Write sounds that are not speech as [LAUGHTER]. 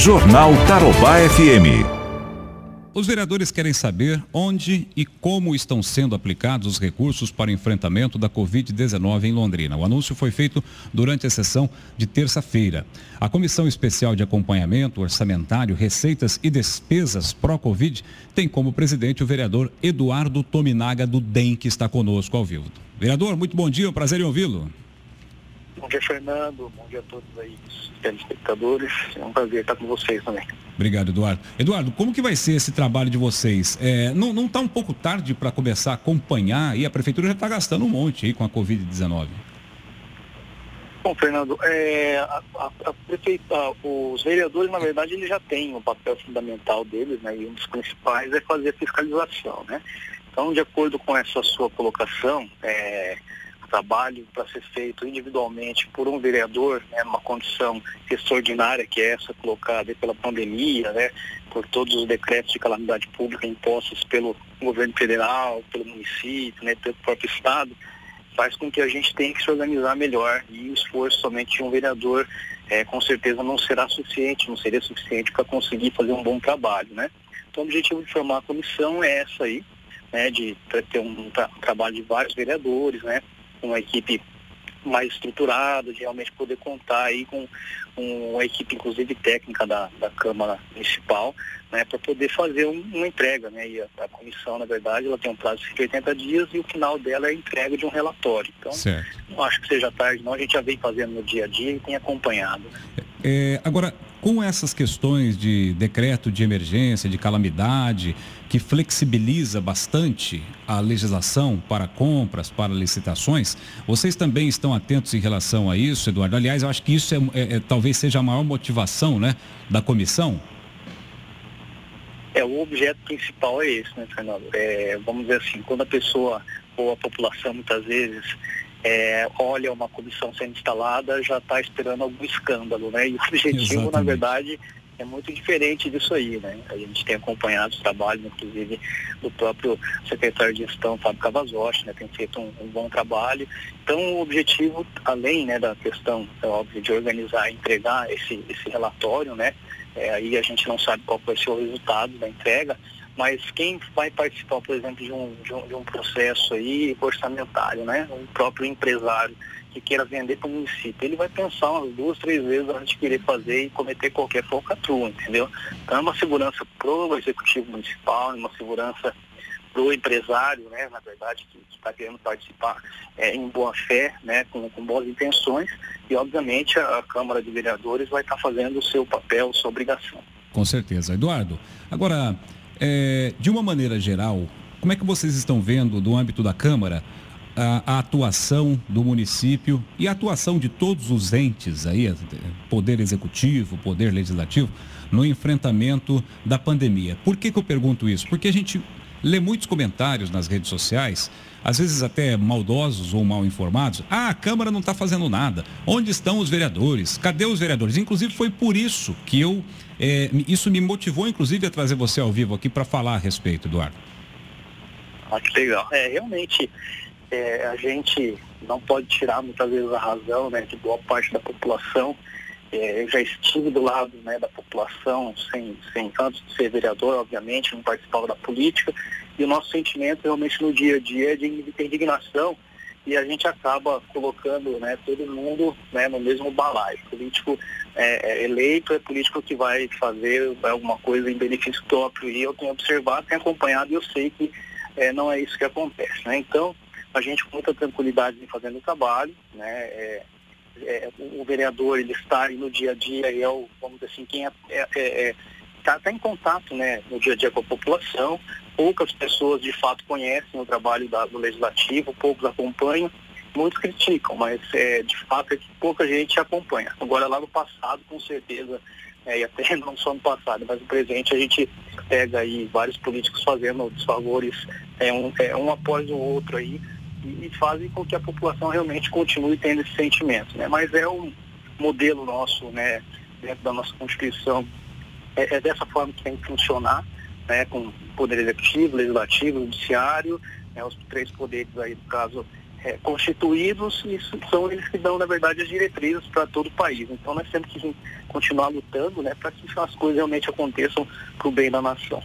Jornal Tarobá FM. Os vereadores querem saber onde e como estão sendo aplicados os recursos para enfrentamento da Covid-19 em Londrina. O anúncio foi feito durante a sessão de terça-feira. A Comissão Especial de Acompanhamento Orçamentário, Receitas e Despesas pró-Covid tem como presidente o vereador Eduardo Tominaga do DEM, que está conosco ao vivo. Vereador, muito bom dia, é um prazer em ouvi-lo. Bom dia, Fernando. Bom dia a todos aí, os telespectadores. É um prazer estar com vocês também. Obrigado, Eduardo. Eduardo, como que vai ser esse trabalho de vocês? É, não está um pouco tarde para começar a acompanhar e a prefeitura já está gastando um monte aí com a Covid-19? Bom, Fernando, é, a, a, a prefeita, os vereadores, na verdade, eles já têm um papel fundamental deles, né? E um dos principais é fazer a fiscalização, né? Então, de acordo com essa sua colocação, é, trabalho para ser feito individualmente por um vereador, né, numa condição extraordinária que é essa colocada pela pandemia, né, por todos os decretos de calamidade pública impostos pelo governo federal, pelo município, né, pelo próprio estado, faz com que a gente tenha que se organizar melhor e o esforço somente de um vereador é, com certeza não será suficiente, não seria suficiente para conseguir fazer um bom trabalho, né? Então o objetivo de formar a comissão é essa aí, né, de ter um, tra trabalho de vários vereadores, né, uma equipe mais estruturada, de realmente poder contar aí com, uma equipe, inclusive técnica da, da Câmara Municipal, né, para poder fazer um, uma entrega, né? E a, a, comissão, na verdade, ela tem um prazo de 80 dias e o final dela é a entrega de um relatório. Então, certo. não acho que seja tarde, não, a gente já vem fazendo no dia a dia e tem acompanhado. É, agora, com essas questões de decreto de emergência, de calamidade, que flexibiliza bastante a legislação para compras, para licitações, vocês também estão atentos em relação a isso, Eduardo? Aliás, eu acho que isso é, é, é talvez seja a maior motivação né, da comissão. É, o objeto principal é esse, né, Fernando? É, vamos dizer assim, quando a pessoa ou a população muitas vezes é, olha uma comissão sendo instalada, já está esperando algum escândalo, né? E o objetivo, Exatamente. na verdade, é muito diferente disso aí, né? A gente tem acompanhado os trabalhos, inclusive, do próprio secretário de gestão, Fábio Cavazotti, né? Tem feito um, um, bom trabalho. Então, o objetivo, além né, da questão, é óbvio, de organizar e entregar esse, esse relatório, né? É, aí a gente não sabe qual vai ser o resultado da entrega, mas quem vai participar, por exemplo, de um, de um, de um processo aí orçamentário, né? O próprio empresário que queira vender para o município, ele vai pensar umas duas, três vezes antes de querer fazer e cometer qualquer falcatrua, entendeu? Então é uma segurança para o executivo municipal, é uma segurança para o empresário, né, na verdade, que está querendo participar é, em boa fé, né, com, com boas intenções, e obviamente a, a Câmara de Vereadores vai estar tá fazendo o seu papel, sua obrigação. Com certeza. Eduardo, agora, é, de uma maneira geral, como é que vocês estão vendo do âmbito da Câmara a, a, atuação do município e a atuação de todos os entes aí, poder executivo, poder legislativo, no enfrentamento da pandemia. Por que, que eu pergunto isso? Porque a gente lê muitos comentários nas redes sociais, às vezes até maldosos ou mal informados. Ah, a Câmara não está fazendo nada. Onde estão os vereadores? Cadê os vereadores? Inclusive foi por isso que eu, é, isso me motivou, inclusive, a trazer você ao vivo aqui para falar a respeito, Eduardo. Ah, que legal. É, realmente, é, a gente não pode tirar muitas vezes a razão né, de boa parte da população. É, eu já estive do lado né, da população, sem, sem ser vereador, obviamente, não participava da política, e o nosso sentimento realmente no dia a dia é de indignação e a gente acaba colocando né, todo mundo né, no mesmo balaio. Político é, é eleito é político que vai fazer alguma coisa em benefício próprio e eu tenho observado, tenho acompanhado e eu sei que é, não é isso que acontece. Né? Então, a gente com muita tranquilidade vem fazendo o trabalho, né? É, é, o vereador ele está no dia a dia e é o, vamos dizer assim, quem está é, é, é tá, tá em contato né, no dia a dia com a população. Poucas pessoas de fato conhecem o trabalho da, do legislativo, poucos acompanham, muitos criticam, mas é, de fato é que pouca gente acompanha. Agora lá no passado, com certeza, é, e até [LAUGHS] não só no passado, mas no presente a gente pega aí vários políticos fazendo desfavores é, um, é, um após o outro aí, e fazem com que a população realmente continue tendo esse sentimento. Né? Mas é um modelo nosso, né, dentro da nossa Constituição, é, é dessa forma que tem que funcionar, né, com poder executivo, legislativo, judiciário, né, os três poderes aí, no caso, é, constituídos e são eles que dão, na verdade, as diretrizes para todo o país. Então nós temos que continuar lutando né, para que as coisas realmente aconteçam para o bem da nação.